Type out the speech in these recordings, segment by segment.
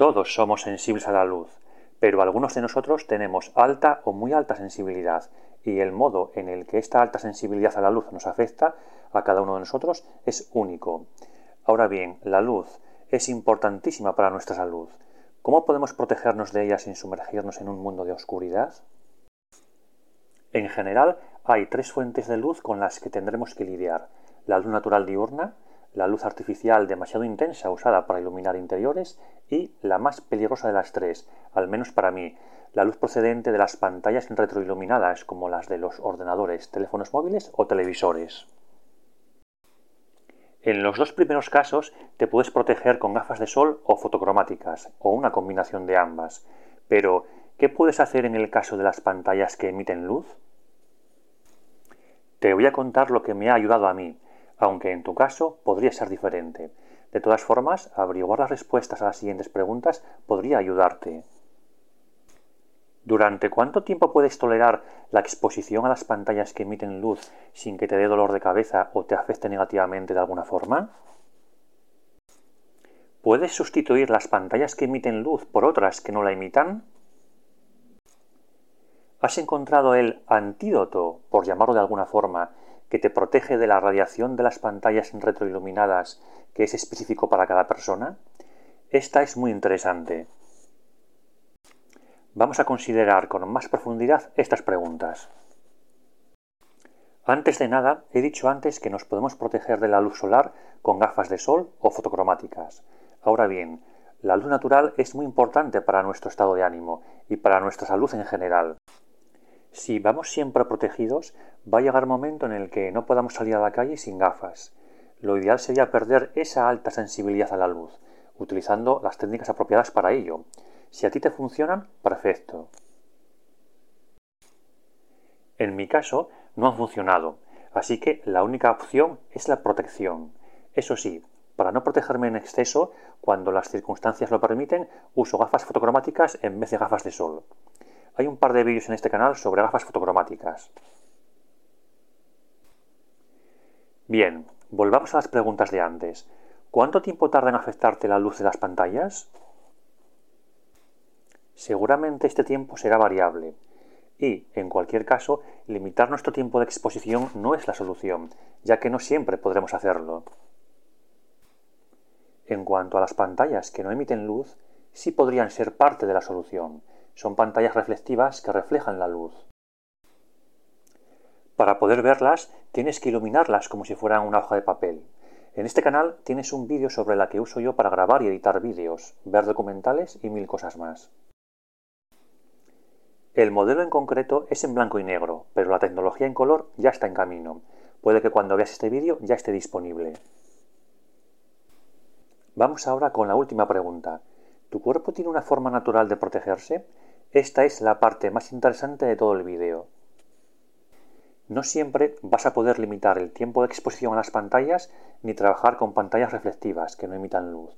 Todos somos sensibles a la luz, pero algunos de nosotros tenemos alta o muy alta sensibilidad y el modo en el que esta alta sensibilidad a la luz nos afecta a cada uno de nosotros es único. Ahora bien, la luz es importantísima para nuestra salud. ¿Cómo podemos protegernos de ella sin sumergirnos en un mundo de oscuridad? En general, hay tres fuentes de luz con las que tendremos que lidiar. La luz natural diurna, la luz artificial demasiado intensa usada para iluminar interiores y la más peligrosa de las tres, al menos para mí, la luz procedente de las pantallas retroiluminadas como las de los ordenadores, teléfonos móviles o televisores. En los dos primeros casos te puedes proteger con gafas de sol o fotocromáticas, o una combinación de ambas. Pero, ¿qué puedes hacer en el caso de las pantallas que emiten luz? Te voy a contar lo que me ha ayudado a mí, aunque en tu caso podría ser diferente. De todas formas, averiguar las respuestas a las siguientes preguntas podría ayudarte. ¿Durante cuánto tiempo puedes tolerar la exposición a las pantallas que emiten luz sin que te dé dolor de cabeza o te afecte negativamente de alguna forma? ¿Puedes sustituir las pantallas que emiten luz por otras que no la imitan? ¿Has encontrado el antídoto, por llamarlo de alguna forma, que te protege de la radiación de las pantallas retroiluminadas que es específico para cada persona? Esta es muy interesante. Vamos a considerar con más profundidad estas preguntas. Antes de nada, he dicho antes que nos podemos proteger de la luz solar con gafas de sol o fotocromáticas. Ahora bien, la luz natural es muy importante para nuestro estado de ánimo y para nuestra salud en general. Si vamos siempre protegidos, va a llegar un momento en el que no podamos salir a la calle sin gafas. Lo ideal sería perder esa alta sensibilidad a la luz, utilizando las técnicas apropiadas para ello. Si a ti te funcionan, perfecto. En mi caso, no han funcionado, así que la única opción es la protección. Eso sí, para no protegerme en exceso, cuando las circunstancias lo permiten, uso gafas fotocromáticas en vez de gafas de sol. Hay un par de vídeos en este canal sobre gafas fotocromáticas. Bien, volvamos a las preguntas de antes. ¿Cuánto tiempo tarda en afectarte la luz de las pantallas? Seguramente este tiempo será variable y, en cualquier caso, limitar nuestro tiempo de exposición no es la solución, ya que no siempre podremos hacerlo. En cuanto a las pantallas que no emiten luz, sí podrían ser parte de la solución. Son pantallas reflectivas que reflejan la luz. Para poder verlas, tienes que iluminarlas como si fueran una hoja de papel. En este canal tienes un vídeo sobre la que uso yo para grabar y editar vídeos, ver documentales y mil cosas más. El modelo en concreto es en blanco y negro, pero la tecnología en color ya está en camino. Puede que cuando veas este vídeo ya esté disponible. Vamos ahora con la última pregunta. ¿Tu cuerpo tiene una forma natural de protegerse? Esta es la parte más interesante de todo el vídeo. No siempre vas a poder limitar el tiempo de exposición a las pantallas ni trabajar con pantallas reflectivas que no emitan luz,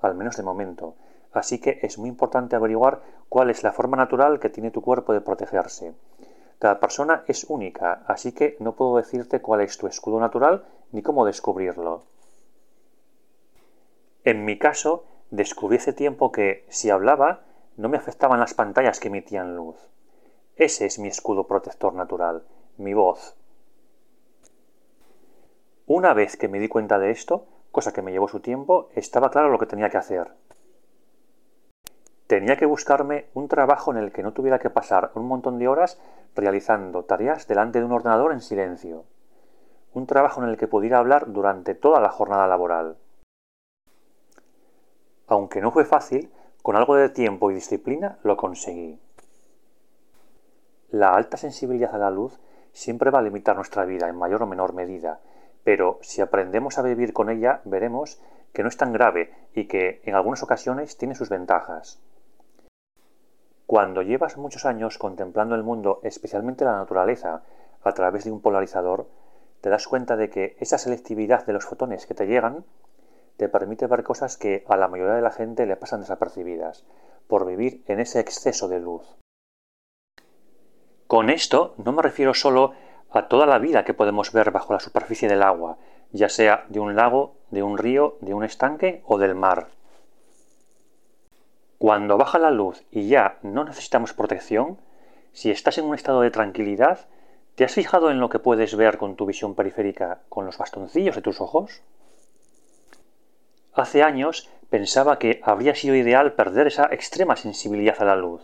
al menos de momento, Así que es muy importante averiguar cuál es la forma natural que tiene tu cuerpo de protegerse. Cada persona es única, así que no puedo decirte cuál es tu escudo natural ni cómo descubrirlo. En mi caso, descubrí hace tiempo que, si hablaba, no me afectaban las pantallas que emitían luz. Ese es mi escudo protector natural, mi voz. Una vez que me di cuenta de esto, cosa que me llevó su tiempo, estaba claro lo que tenía que hacer. Tenía que buscarme un trabajo en el que no tuviera que pasar un montón de horas realizando tareas delante de un ordenador en silencio. Un trabajo en el que pudiera hablar durante toda la jornada laboral. Aunque no fue fácil, con algo de tiempo y disciplina lo conseguí. La alta sensibilidad a la luz siempre va a limitar nuestra vida en mayor o menor medida, pero si aprendemos a vivir con ella veremos que no es tan grave y que en algunas ocasiones tiene sus ventajas. Cuando llevas muchos años contemplando el mundo, especialmente la naturaleza, a través de un polarizador, te das cuenta de que esa selectividad de los fotones que te llegan te permite ver cosas que a la mayoría de la gente le pasan desapercibidas, por vivir en ese exceso de luz. Con esto no me refiero solo a toda la vida que podemos ver bajo la superficie del agua, ya sea de un lago, de un río, de un estanque o del mar. Cuando baja la luz y ya no necesitamos protección, si estás en un estado de tranquilidad, ¿te has fijado en lo que puedes ver con tu visión periférica con los bastoncillos de tus ojos? Hace años pensaba que habría sido ideal perder esa extrema sensibilidad a la luz,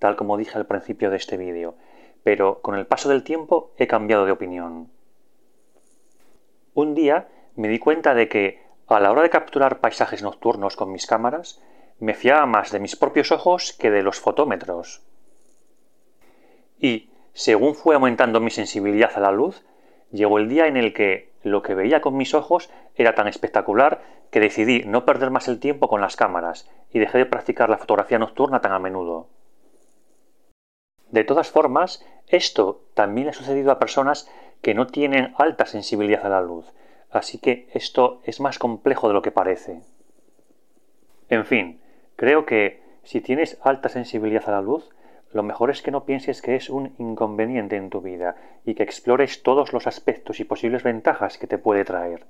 tal como dije al principio de este vídeo, pero con el paso del tiempo he cambiado de opinión. Un día me di cuenta de que, a la hora de capturar paisajes nocturnos con mis cámaras, me fiaba más de mis propios ojos que de los fotómetros. Y, según fue aumentando mi sensibilidad a la luz, llegó el día en el que lo que veía con mis ojos era tan espectacular que decidí no perder más el tiempo con las cámaras y dejé de practicar la fotografía nocturna tan a menudo. De todas formas, esto también ha sucedido a personas que no tienen alta sensibilidad a la luz, así que esto es más complejo de lo que parece. En fin, creo que si tienes alta sensibilidad a la luz, lo mejor es que no pienses que es un inconveniente en tu vida y que explores todos los aspectos y posibles ventajas que te puede traer.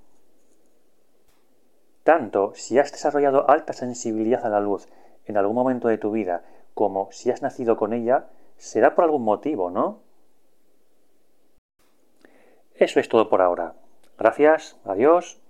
Tanto si has desarrollado alta sensibilidad a la luz en algún momento de tu vida como si has nacido con ella, será por algún motivo, ¿no? Eso es todo por ahora. Gracias, adiós.